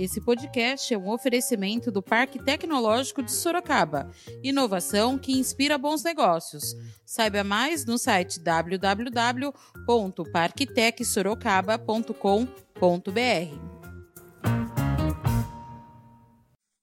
Esse podcast é um oferecimento do Parque Tecnológico de Sorocaba. Inovação que inspira bons negócios. Saiba mais no site www.parktecsorocaba.com.br.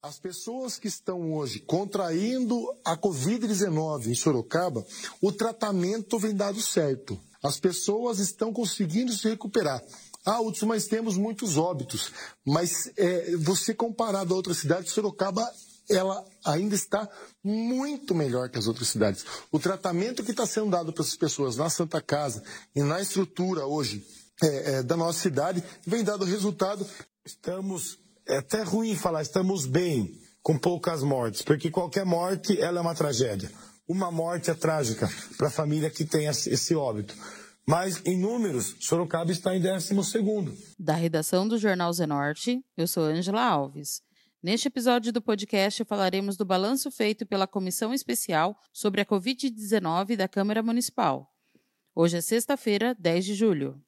As pessoas que estão hoje contraindo a Covid-19 em Sorocaba, o tratamento vem dado certo. As pessoas estão conseguindo se recuperar. Ah, Hudson, mas temos muitos óbitos. Mas é, você comparado a outras cidades, Sorocaba ela ainda está muito melhor que as outras cidades. O tratamento que está sendo dado para essas pessoas na Santa Casa e na estrutura hoje é, é, da nossa cidade vem dado resultado. Estamos, é até ruim falar, estamos bem com poucas mortes, porque qualquer morte ela é uma tragédia. Uma morte é trágica para a família que tem esse óbito. Mas, em números, Sorocaba está em 12 Da redação do Jornal Zenorte, eu sou Ângela Alves. Neste episódio do podcast falaremos do balanço feito pela Comissão Especial sobre a Covid-19 da Câmara Municipal. Hoje é sexta-feira, 10 de julho.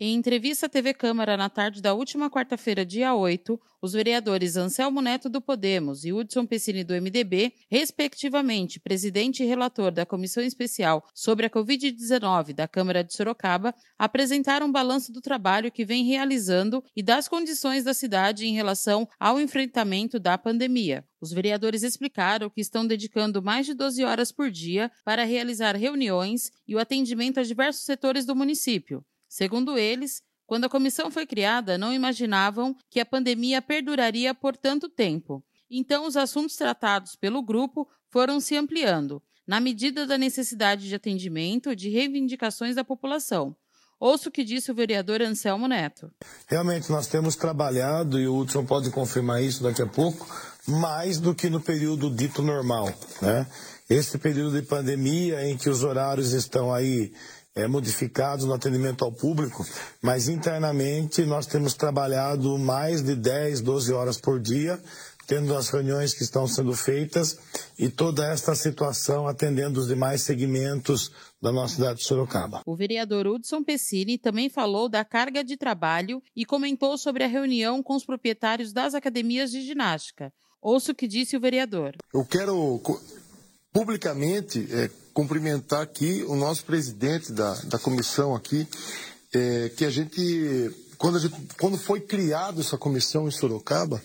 Em entrevista à TV Câmara na tarde da última quarta-feira, dia 8, os vereadores Anselmo Neto do Podemos e Hudson Pessini do MDB, respectivamente presidente e relator da Comissão Especial sobre a Covid-19 da Câmara de Sorocaba, apresentaram um balanço do trabalho que vem realizando e das condições da cidade em relação ao enfrentamento da pandemia. Os vereadores explicaram que estão dedicando mais de 12 horas por dia para realizar reuniões e o atendimento a diversos setores do município Segundo eles, quando a comissão foi criada, não imaginavam que a pandemia perduraria por tanto tempo. Então, os assuntos tratados pelo grupo foram se ampliando, na medida da necessidade de atendimento e de reivindicações da população. Ouço o que disse o vereador Anselmo Neto. Realmente, nós temos trabalhado, e o Hudson pode confirmar isso daqui a pouco, mais do que no período dito normal. Né? Esse período de pandemia em que os horários estão aí é, modificados no atendimento ao público, mas internamente nós temos trabalhado mais de 10, 12 horas por dia, tendo as reuniões que estão sendo feitas e toda esta situação atendendo os demais segmentos da nossa cidade de Sorocaba. O vereador Hudson Pessini também falou da carga de trabalho e comentou sobre a reunião com os proprietários das academias de ginástica. Ouça o que disse o vereador. Eu quero publicamente é, cumprimentar aqui o nosso presidente da, da comissão aqui, é, que a gente quando, a gente, quando foi criada essa comissão em Sorocaba,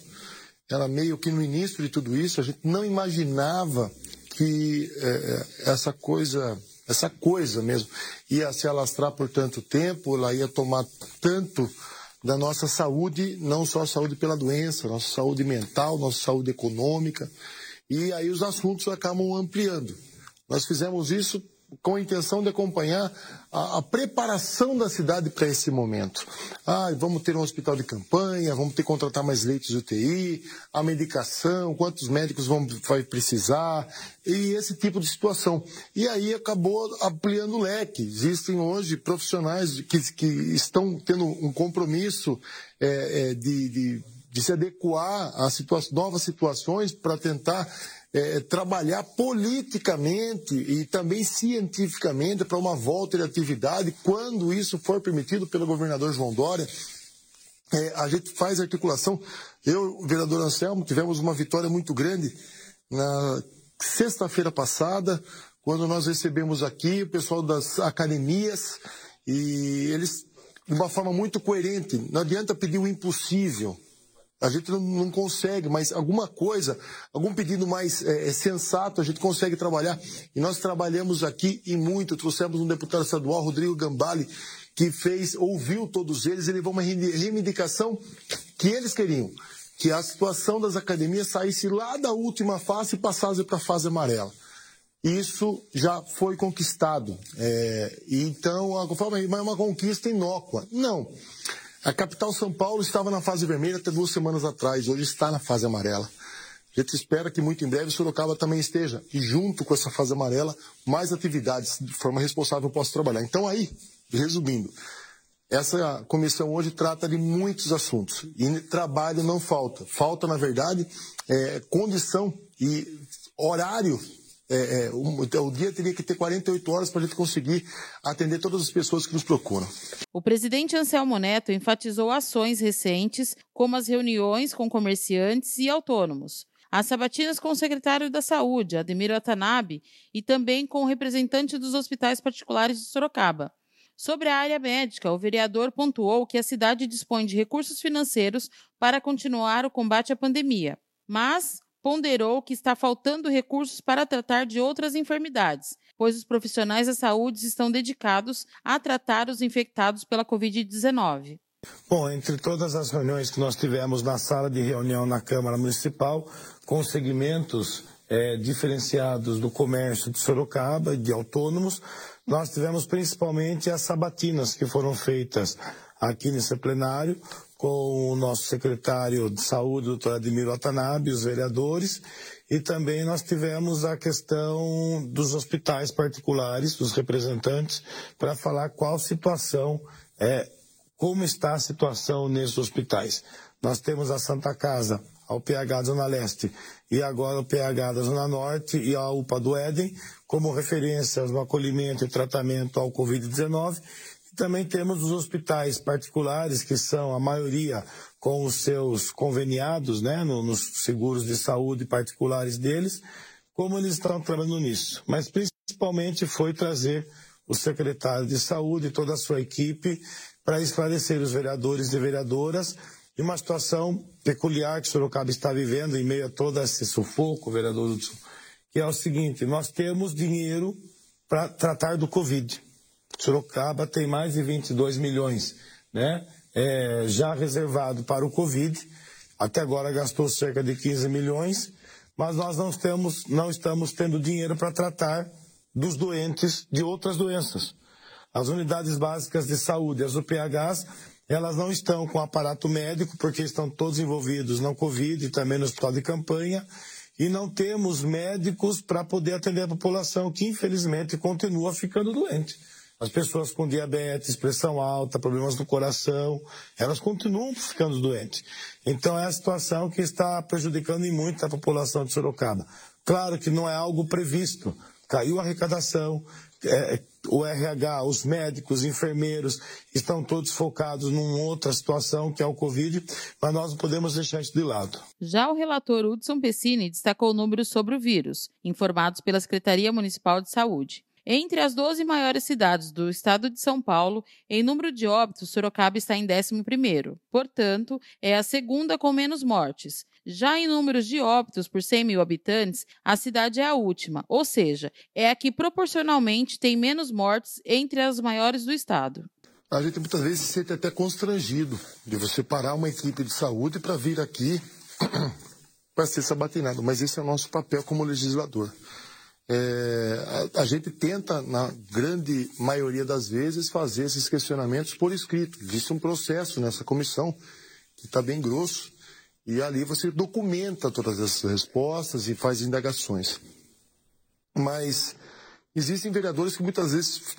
ela meio que no início de tudo isso, a gente não imaginava que é, é essa coisa, essa coisa mesmo, ia se alastrar por tanto tempo, ela ia tomar tanto da nossa saúde, não só a saúde pela doença, nossa saúde mental, nossa saúde econômica e aí os assuntos acabam ampliando. Nós fizemos isso com a intenção de acompanhar a, a preparação da cidade para esse momento. Ah, vamos ter um hospital de campanha, vamos ter que contratar mais leitos de UTI, a medicação, quantos médicos vão vai precisar, e esse tipo de situação. E aí acabou ampliando o leque. Existem hoje profissionais que, que estão tendo um compromisso é, é, de, de de se adequar a situa novas situações para tentar é, trabalhar politicamente e também cientificamente para uma volta de atividade, quando isso for permitido pelo governador João Dória. É, a gente faz articulação. Eu, vereador Anselmo, tivemos uma vitória muito grande na sexta-feira passada, quando nós recebemos aqui o pessoal das academias e eles, de uma forma muito coerente, não adianta pedir o impossível. A gente não, não, consegue, mas alguma coisa, algum pedido mais é, é, sensato, a gente consegue trabalhar. E nós trabalhamos aqui e muito. Trouxemos um deputado estadual, Rodrigo Gambale, que fez, ouviu todos eles, ele levou uma reivindicação que eles queriam. Que a situação das academias saísse lá da última fase e passasse para a fase amarela. Isso já foi conquistado. É, então, a, é uma conquista inócua. Não. A capital São Paulo estava na fase vermelha até duas semanas atrás, hoje está na fase amarela. A gente espera que muito em breve Sorocaba também esteja. E junto com essa fase amarela, mais atividades de forma responsável possa trabalhar. Então aí, resumindo, essa comissão hoje trata de muitos assuntos. E trabalho não falta. Falta, na verdade, é, condição e horário é, é, um, o dia teria que ter 48 horas para a gente conseguir atender todas as pessoas que nos procuram. O presidente Anselmo Neto enfatizou ações recentes, como as reuniões com comerciantes e autônomos. As sabatinas com o secretário da Saúde, Ademir Watanabe, e também com o representante dos hospitais particulares de Sorocaba. Sobre a área médica, o vereador pontuou que a cidade dispõe de recursos financeiros para continuar o combate à pandemia, mas ponderou que está faltando recursos para tratar de outras enfermidades, pois os profissionais da saúde estão dedicados a tratar os infectados pela Covid-19. Bom, entre todas as reuniões que nós tivemos na sala de reunião na Câmara Municipal, com segmentos é, diferenciados do comércio de Sorocaba e de autônomos, nós tivemos principalmente as sabatinas que foram feitas aqui nesse plenário com o nosso secretário de saúde, doutor Admiro Watanabe, os vereadores, e também nós tivemos a questão dos hospitais particulares, dos representantes, para falar qual situação, é, como está a situação nesses hospitais. Nós temos a Santa Casa, ao PH da Zona Leste e agora o PH da Zona Norte e a UPA do Éden, como referências no acolhimento e tratamento ao Covid-19. Também temos os hospitais particulares, que são a maioria com os seus conveniados, né, no, nos seguros de saúde particulares deles, como eles estão trabalhando nisso. Mas principalmente foi trazer o secretário de saúde e toda a sua equipe para esclarecer os vereadores e vereadoras e uma situação peculiar que Sorocaba está vivendo em meio a todo esse sufoco, vereador Hudson, que é o seguinte, nós temos dinheiro para tratar do Covid. Sorocaba tem mais de 22 milhões, né? É, já reservado para o Covid. Até agora gastou cerca de 15 milhões, mas nós não, temos, não estamos tendo dinheiro para tratar dos doentes de outras doenças. As unidades básicas de saúde, as UPHs, elas não estão com aparato médico, porque estão todos envolvidos no Covid e também no hospital de campanha, e não temos médicos para poder atender a população, que infelizmente continua ficando doente. As pessoas com diabetes, pressão alta, problemas no coração, elas continuam ficando doentes. Então é a situação que está prejudicando muito a população de Sorocaba. Claro que não é algo previsto. Caiu a arrecadação, é, o RH, os médicos, os enfermeiros estão todos focados numa outra situação que é o Covid, mas nós não podemos deixar isso de lado. Já o relator Hudson Pessini destacou números sobre o vírus, informados pela Secretaria Municipal de Saúde. Entre as 12 maiores cidades do estado de São Paulo, em número de óbitos, Sorocaba está em 11º. Portanto, é a segunda com menos mortes. Já em números de óbitos por 100 mil habitantes, a cidade é a última, ou seja, é a que proporcionalmente tem menos mortes entre as maiores do estado. A gente muitas vezes se sente até constrangido de você parar uma equipe de saúde para vir aqui para ser sabatinado, mas esse é o nosso papel como legislador. É, a, a, gente tenta, na grande maioria das vezes, fazer esses questionamentos por escrito. Existe um processo nessa comissão que está bem grosso, e ali você documenta todas essas respostas e faz indagações. Mas existem vereadores que muitas vezes,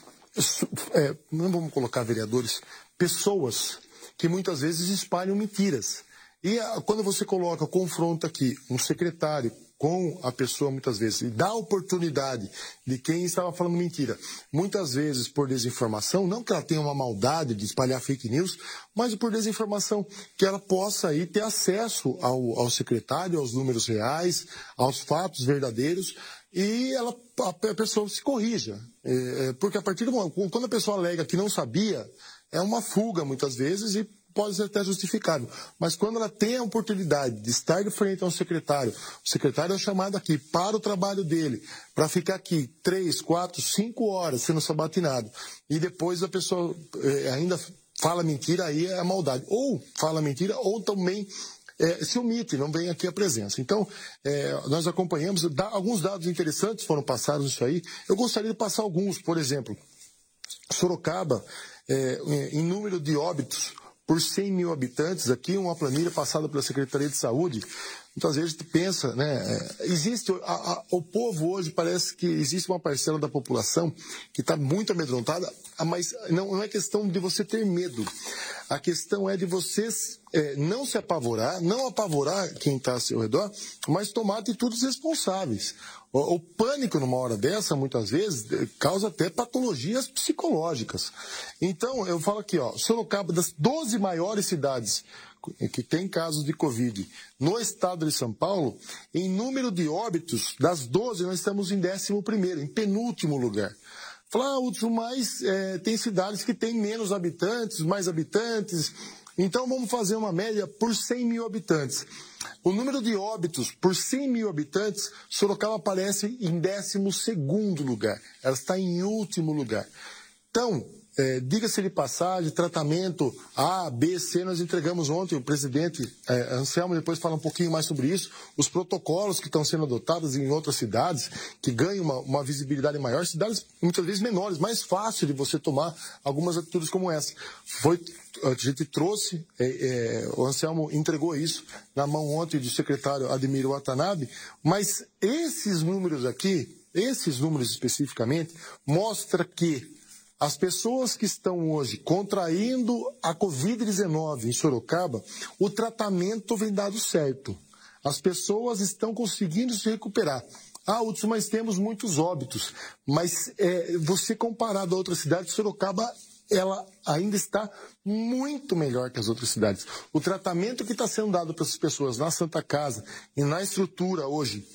é, não vamos colocar vereadores, pessoas que muitas vezes espalham mentiras. E quando você coloca, confronta aqui um secretário com a pessoa muitas vezes e dá oportunidade de quem estava falando mentira, muitas vezes por desinformação, não que ela tenha uma maldade de espalhar fake news, mas por desinformação, que ela possa aí ter acesso ao, ao secretário, aos números reais, aos fatos verdadeiros, e ela, a pessoa se corrija. É, é porque a partir do momento, quando a pessoa alega que não sabia, é uma fuga muitas vezes e pode ser até justificável. Mas quando ela tem a oportunidade de estar de frente a um secretário, o secretário é chamado aqui para o trabalho dele, para ficar aqui três, quatro, cinco horas sendo sabatinado, e depois a pessoa eh, ainda fala mentira, aí é a maldade. Ou fala mentira, ou também é, se omite, não vem aqui a presença. Então, é, nós acompanhamos, da, alguns dados interessantes foram passados nisso aí. Eu gostaria de passar alguns, por exemplo, Sorocaba, é, em número de óbitos por 100 mil habitantes, aqui uma planilha passada pela Secretaria de Saúde, muitas vezes a gente pensa, né? É, existe, a, a, o povo hoje parece que existe uma parcela da população que está muito amedrontada, mas não, não é questão de você ter medo. A questão é de vocês é, não se apavorar, não apavorar quem está ao seu redor, mas tomar atitudes responsáveis. O, o, pânico numa hora dessa, muitas vezes, é, causa até patologias psicológicas. Então, eu falo aqui, ó, Sorocaba, das 12 maiores cidades que tem casos de Covid no estado de São Paulo, em número de óbitos, das 12, nós estamos em 11 em penúltimo lugar. Falar, ah, mas é, tem cidades que têm menos habitantes, mais habitantes, então vamos fazer uma média por 100 mil habitantes. O número de óbitos por 100 mil habitantes, Sorocaba aparece em 12 lugar. Ela está em último lugar. Então, é, diga-se de passagem, tratamento A, B, C, nós entregamos ontem, o presidente é, Anselmo depois fala um pouquinho mais sobre isso, os protocolos que estão sendo adotados em outras cidades, que ganham uma, uma visibilidade maior, cidades muitas vezes menores, mais fácil de você tomar algumas atitudes como essa. Foi, a gente trouxe, é, é, o Anselmo entregou isso na mão ontem do secretário Ademir Watanabe, mas esses números aqui, esses números especificamente, mostra que as pessoas que estão hoje contraindo a Covid-19 em Sorocaba, o tratamento vem dado certo. As pessoas estão conseguindo se recuperar. Ah, Hudson, mas temos muitos óbitos. Mas é, você comparado a outras cidades, Sorocaba ela ainda está muito melhor que as outras cidades. O tratamento que está sendo dado para essas pessoas na Santa Casa e na estrutura hoje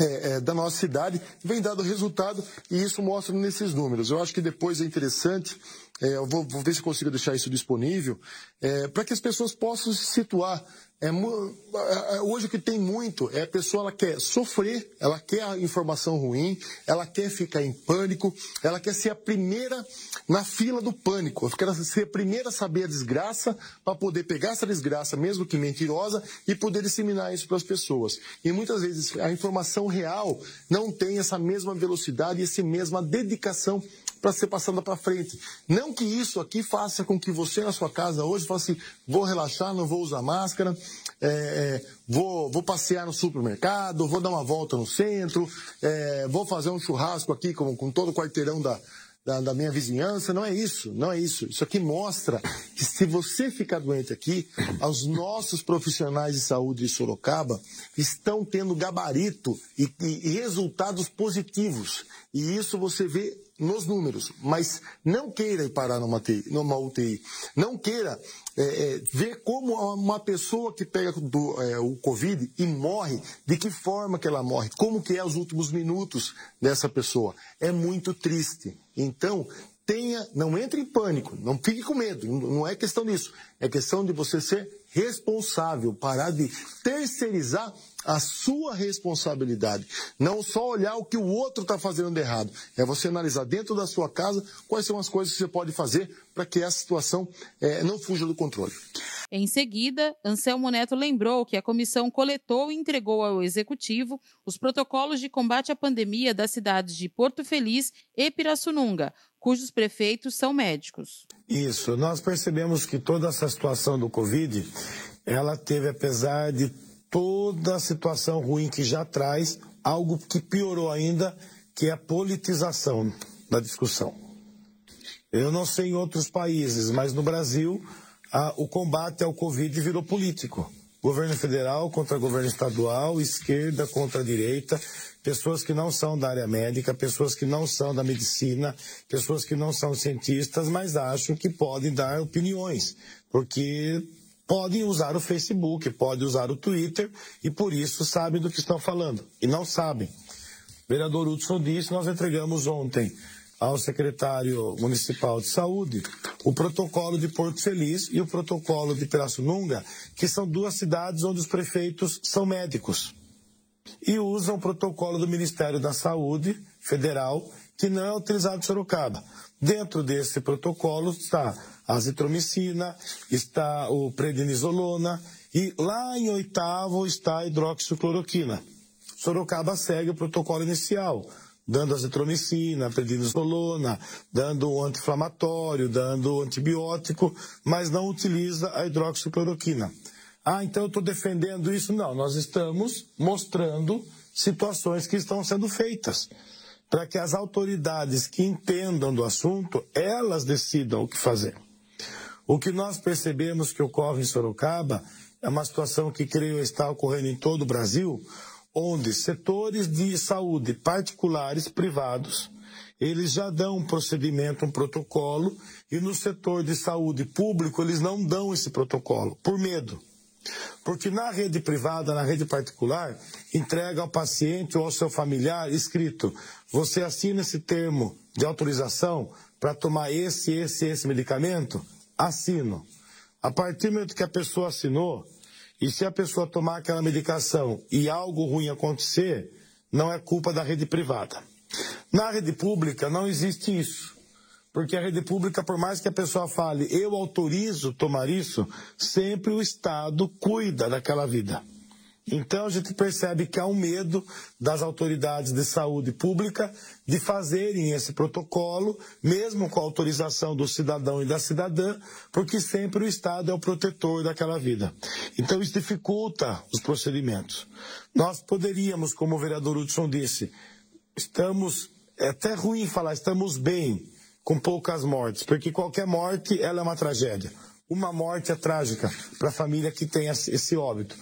é, é, da nossa cidade vem dado resultado e isso mostra nesses números. Eu acho que depois é interessante, é, eu vou, vou, ver se consigo deixar isso disponível, é, para que as pessoas possam se situar é, hoje o que tem muito é a pessoa ela quer sofrer, ela quer a informação ruim, ela quer ficar em pânico, ela quer ser a primeira na fila do pânico, ela quer ser a primeira a saber a desgraça para poder pegar essa desgraça, mesmo que mentirosa, e poder disseminar isso para as pessoas. E muitas vezes a informação real não tem essa mesma velocidade e essa mesma dedicação para ser passada para frente. Não que isso aqui faça com que você na sua casa hoje fale assim, vou relaxar, não vou usar máscara, é, é, vou, vou passear no supermercado, vou dar uma volta no centro, é, vou fazer um churrasco aqui com, com todo o quarteirão da, da, da, minha vizinhança. Não é isso, não é isso. Isso aqui mostra que se você ficar doente aqui, os nossos profissionais de saúde de Sorocaba estão tendo gabarito e, e, e resultados positivos. E isso você vê nos números, mas não queira ir parar numa, UTI. Numa UTI. Não queira é, é, ver como uma pessoa que pega do, é, o Covid e morre, de que forma que ela morre, como que é os últimos minutos dessa pessoa. É muito triste. Então, tenha, não entre em pânico, não fique com medo, não é questão disso. É questão de você ser responsável, parar de terceirizar a sua responsabilidade. Não só olhar o que o outro está fazendo de errado. É você analisar dentro da sua casa quais são as coisas que você pode fazer para que essa situação é, não fuja do controle. Em seguida, Anselmo Neto lembrou que a comissão coletou e entregou ao Executivo os protocolos de combate à pandemia das cidades de Porto Feliz e Pirassununga, cujos prefeitos são médicos. Isso, nós percebemos que toda essa situação do Covid, ela teve, apesar de toda a situação ruim que já traz, algo que piorou ainda, que é a politização da discussão. Eu não sei em outros países, mas no Brasil a, o combate ao Covid virou político. Governo federal contra governo estadual, esquerda contra direita, pessoas que não são da área médica, pessoas que não são da medicina, pessoas que não são cientistas, mas acham que podem dar opiniões, porque podem usar o Facebook, podem usar o Twitter e por isso sabem do que estão falando. E não sabem. O vereador Hudson disse, nós entregamos ontem ao secretário municipal de saúde o protocolo de Porto Feliz e o protocolo de Pirassununga, que são duas cidades onde os prefeitos são médicos. E usam o protocolo do Ministério da Saúde Federal, que não é utilizado em Sorocaba. Dentro desse protocolo está azitromicina, está o prednisolona e lá em oitavo está a hidroxicloroquina. Sorocaba segue o protocolo inicial, dando azitromicina, prednisolona, dando o anti-inflamatório, dando o antibiótico, mas não utiliza a hidroxicloroquina. Ah, então eu estou defendendo isso. Não, nós estamos mostrando situações que estão sendo feitas para que as autoridades que entendam do assunto, elas decidam o que fazer. O que nós percebemos que ocorre em Sorocaba é uma situação que creio estar ocorrendo em todo o Brasil, onde setores de saúde particulares, privados, eles já dão um procedimento, um protocolo, e no setor de saúde público eles não dão esse protocolo, por medo. Porque na rede privada, na rede particular, entrega ao paciente ou ao seu familiar escrito: você assina esse termo de autorização para tomar esse, esse, esse medicamento? Assino. A partir do momento que a pessoa assinou, e se a pessoa tomar aquela medicação e algo ruim acontecer, não é culpa da rede privada. Na rede pública não existe isso. Porque a rede pública, por mais que a pessoa fale, eu autorizo tomar isso, sempre o Estado cuida daquela vida. Então a gente percebe que há um medo das autoridades de saúde pública de fazerem esse protocolo, mesmo com a autorização do cidadão e da cidadã, porque sempre o Estado é o protetor daquela vida. Então isso dificulta os procedimentos. Nós poderíamos, como o vereador Hudson disse, estamos, é até ruim falar, estamos bem com poucas mortes, porque qualquer morte ela é uma tragédia. Uma morte é trágica para a família que tem esse óbito.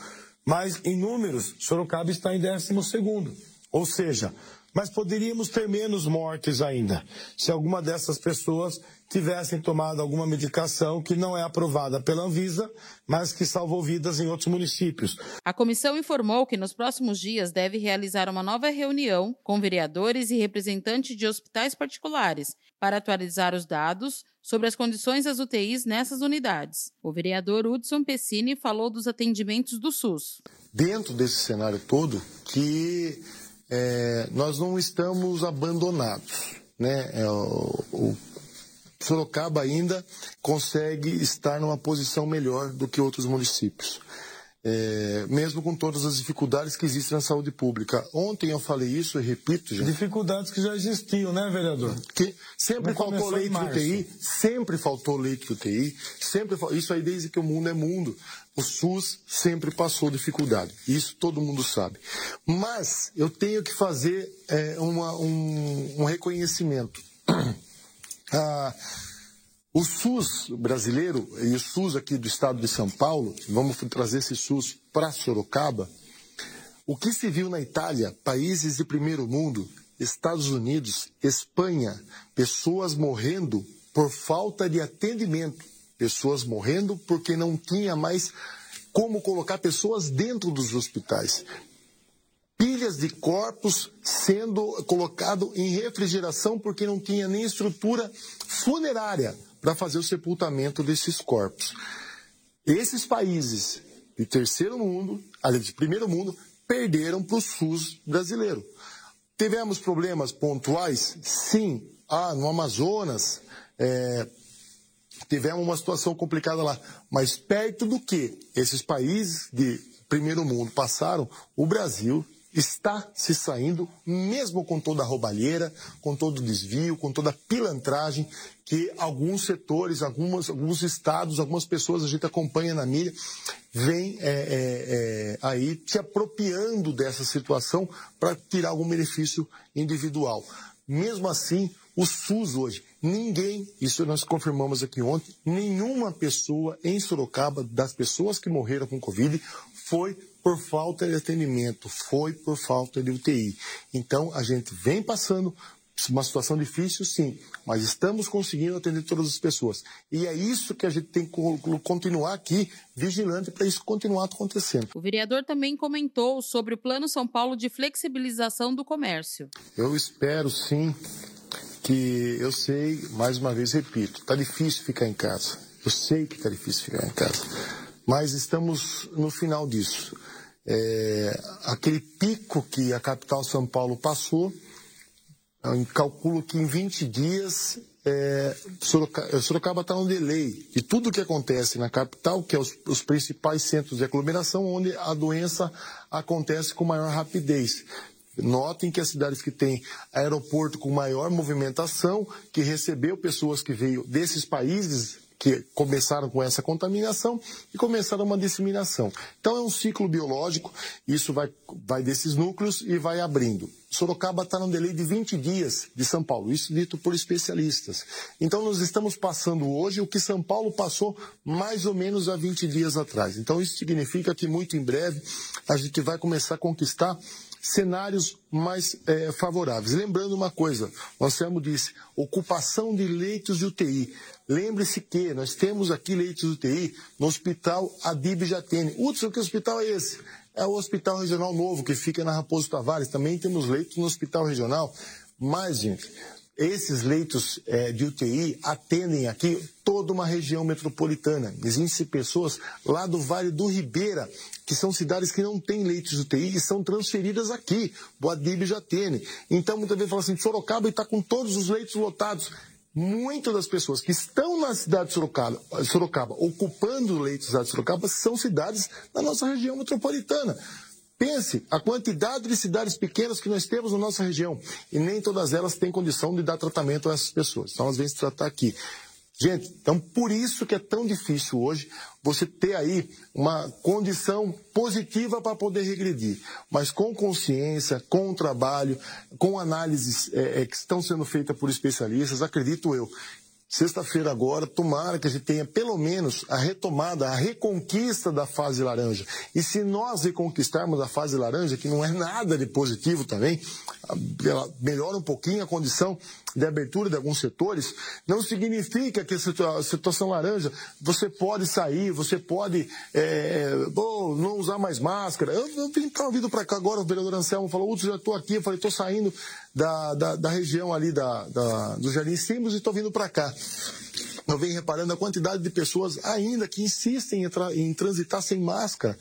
Mas em números, Sorocaba está em 12 segundo. Ou seja, mas poderíamos ter menos mortes ainda, se alguma dessas pessoas tivessem tomado alguma medicação que não é aprovada pela Anvisa, mas que salvou vidas em outros municípios. A comissão informou que nos próximos dias deve realizar uma nova reunião com vereadores e representantes de hospitais particulares para atualizar os dados sobre as condições das UTIs nessas unidades. O vereador Hudson Pessini falou dos atendimentos do SUS. Dentro desse cenário todo, que é, nós não estamos abandonados. Né? É, o, o Sorocaba ainda consegue estar numa posição melhor do que outros municípios. É, mesmo com todas as dificuldades que existem na saúde pública. Ontem eu falei isso e repito, gente. Dificuldades que já existiam, né, vereador? Que sempre Não faltou leite de UTI, sempre faltou leite de UTI, sempre isso aí desde que o mundo é mundo. O SUS sempre passou dificuldade. Isso todo mundo sabe. Mas eu tenho que fazer é, uma, um, um reconhecimento. Ah, o SUS brasileiro e o SUS aqui do estado de São Paulo, vamos trazer esse SUS para Sorocaba. O que se viu na Itália, países de primeiro mundo, Estados Unidos, Espanha, pessoas morrendo por falta de atendimento, pessoas morrendo porque não tinha mais como colocar pessoas dentro dos hospitais. Pilhas de corpos sendo colocado em refrigeração porque não tinha nem estrutura funerária para fazer o sepultamento desses corpos. Esses países de terceiro mundo, aliás, de primeiro mundo, perderam para o SUS brasileiro. Tivemos problemas pontuais? Sim. Ah, no Amazonas, é, tivemos uma situação complicada lá. Mas perto do que esses países de primeiro mundo passaram, o Brasil está se saindo, mesmo com toda a roubalheira, com todo o desvio, com toda a pilantragem que alguns setores, algumas, alguns estados, algumas pessoas a gente acompanha na mídia, vem é, é, é, aí se apropriando dessa situação para tirar algum benefício individual. Mesmo assim, o SUS hoje, ninguém, isso nós confirmamos aqui ontem, nenhuma pessoa em Sorocaba, das pessoas que morreram com Covid, foi por falta de atendimento, foi por falta de UTI. Então, a gente vem passando uma situação difícil, sim, mas estamos conseguindo atender todas as pessoas. E é isso que a gente tem que continuar aqui vigilante para isso continuar acontecendo. O vereador também comentou sobre o Plano São Paulo de flexibilização do comércio. Eu espero, sim, que eu sei, mais uma vez repito, está difícil ficar em casa. Eu sei que está difícil ficar em casa. Mas estamos no final disso. É, aquele pico que a capital São Paulo passou, eu calculo que em 20 dias é, Sorocaba está um delay de tudo o que acontece na capital, que é os, os, principais centros de aglomeração, onde a doença acontece com maior rapidez. Notem que as cidades que têm aeroporto com maior movimentação, que recebeu pessoas que veio desses países que começaram com essa contaminação e começaram uma disseminação. Então é um ciclo biológico, isso vai, vai desses núcleos e vai abrindo. Sorocaba está num delay de 20 dias de São Paulo, isso dito por especialistas. Então nós estamos passando hoje o que São Paulo passou mais ou menos há 20 dias atrás. Então isso significa que muito em breve a gente vai começar a conquistar cenários mais é, favoráveis. Lembrando uma coisa, Anselmo disse, ocupação de leitos de UTI. Lembre-se que nós temos aqui leitos de UTI no Hospital Adib Jatene. Hudson, que hospital é esse? É o Hospital Regional Novo, que fica na Raposo Tavares. Também temos leitos no Hospital Regional. Mas, gente, esses leitos é, de UTI atendem aqui toda uma região metropolitana. Existem pessoas lá do Vale do Ribeira, que são cidades que não têm leitos de UTI e são transferidas aqui. Boadib já tem. Então, muitas vezes fala assim, Sorocaba está com todos os leitos lotados. Muitas das pessoas que estão na cidade de Sorocaba, Sorocaba ocupando leitos da cidade de Sorocaba, são cidades da nossa região metropolitana. Pense a quantidade de cidades pequenas que nós temos na nossa região e nem todas elas têm condição de dar tratamento a essas pessoas. Então elas vêm se tratar aqui. Gente, então por isso que é tão difícil hoje você ter aí uma condição positiva para poder regredir. Mas com consciência, com o trabalho, com análises é, é, que estão sendo feitas por especialistas, acredito eu Sexta-feira agora, tomara que a gente tenha pelo menos a retomada, a reconquista da fase laranja. E se nós reconquistarmos a fase laranja, que não é nada de positivo também, ela melhora um pouquinho a condição de abertura de alguns setores, não significa que a situação laranja, você pode sair, você pode é, oh, não usar mais máscara. Eu, eu estava vindo para cá agora, o vereador Anselmo falou, Uto, já estou aqui, eu falei, estou saindo da, da, da, região ali da, da, do Jardim Símbolos e estou vindo para cá eu venho reparando a quantidade de pessoas ainda que insistem em, tra em transitar sem máscara,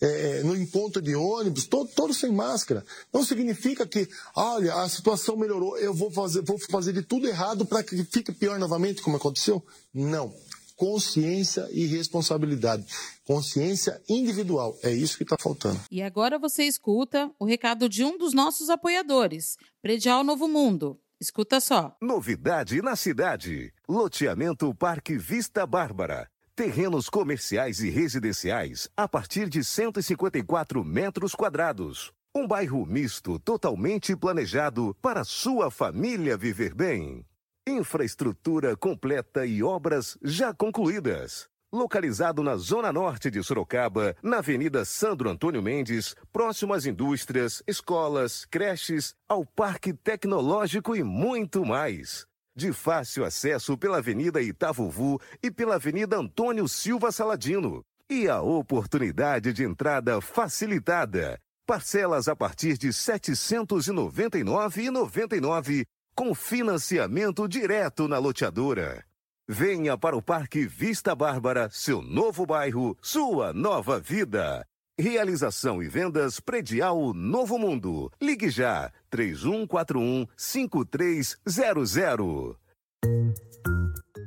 é, no em ponto de ônibus, todo, todos sem máscara. Não significa que, olha, a situação melhorou, eu vou fazer, vou fazer de tudo errado para que fique pior novamente, como aconteceu. Não. Consciência e responsabilidade. Consciência individual. É isso que está faltando. E agora você escuta o recado de um dos nossos apoiadores, Predial Novo Mundo. Escuta só. Novidade na cidade. Loteamento Parque Vista Bárbara. Terrenos comerciais e residenciais a partir de 154 metros quadrados. Um bairro misto totalmente planejado para sua família viver bem. Infraestrutura completa e obras já concluídas localizado na zona norte de Sorocaba, na Avenida Sandro Antônio Mendes, próximo às indústrias, escolas, creches, ao Parque Tecnológico e muito mais. De fácil acesso pela Avenida Itavuvu e pela Avenida Antônio Silva Saladino. E a oportunidade de entrada facilitada. Parcelas a partir de R$ 799,99 com financiamento direto na loteadora. Venha para o Parque Vista Bárbara, seu novo bairro, sua nova vida. Realização e vendas predial Novo Mundo. Ligue já 3141 5300.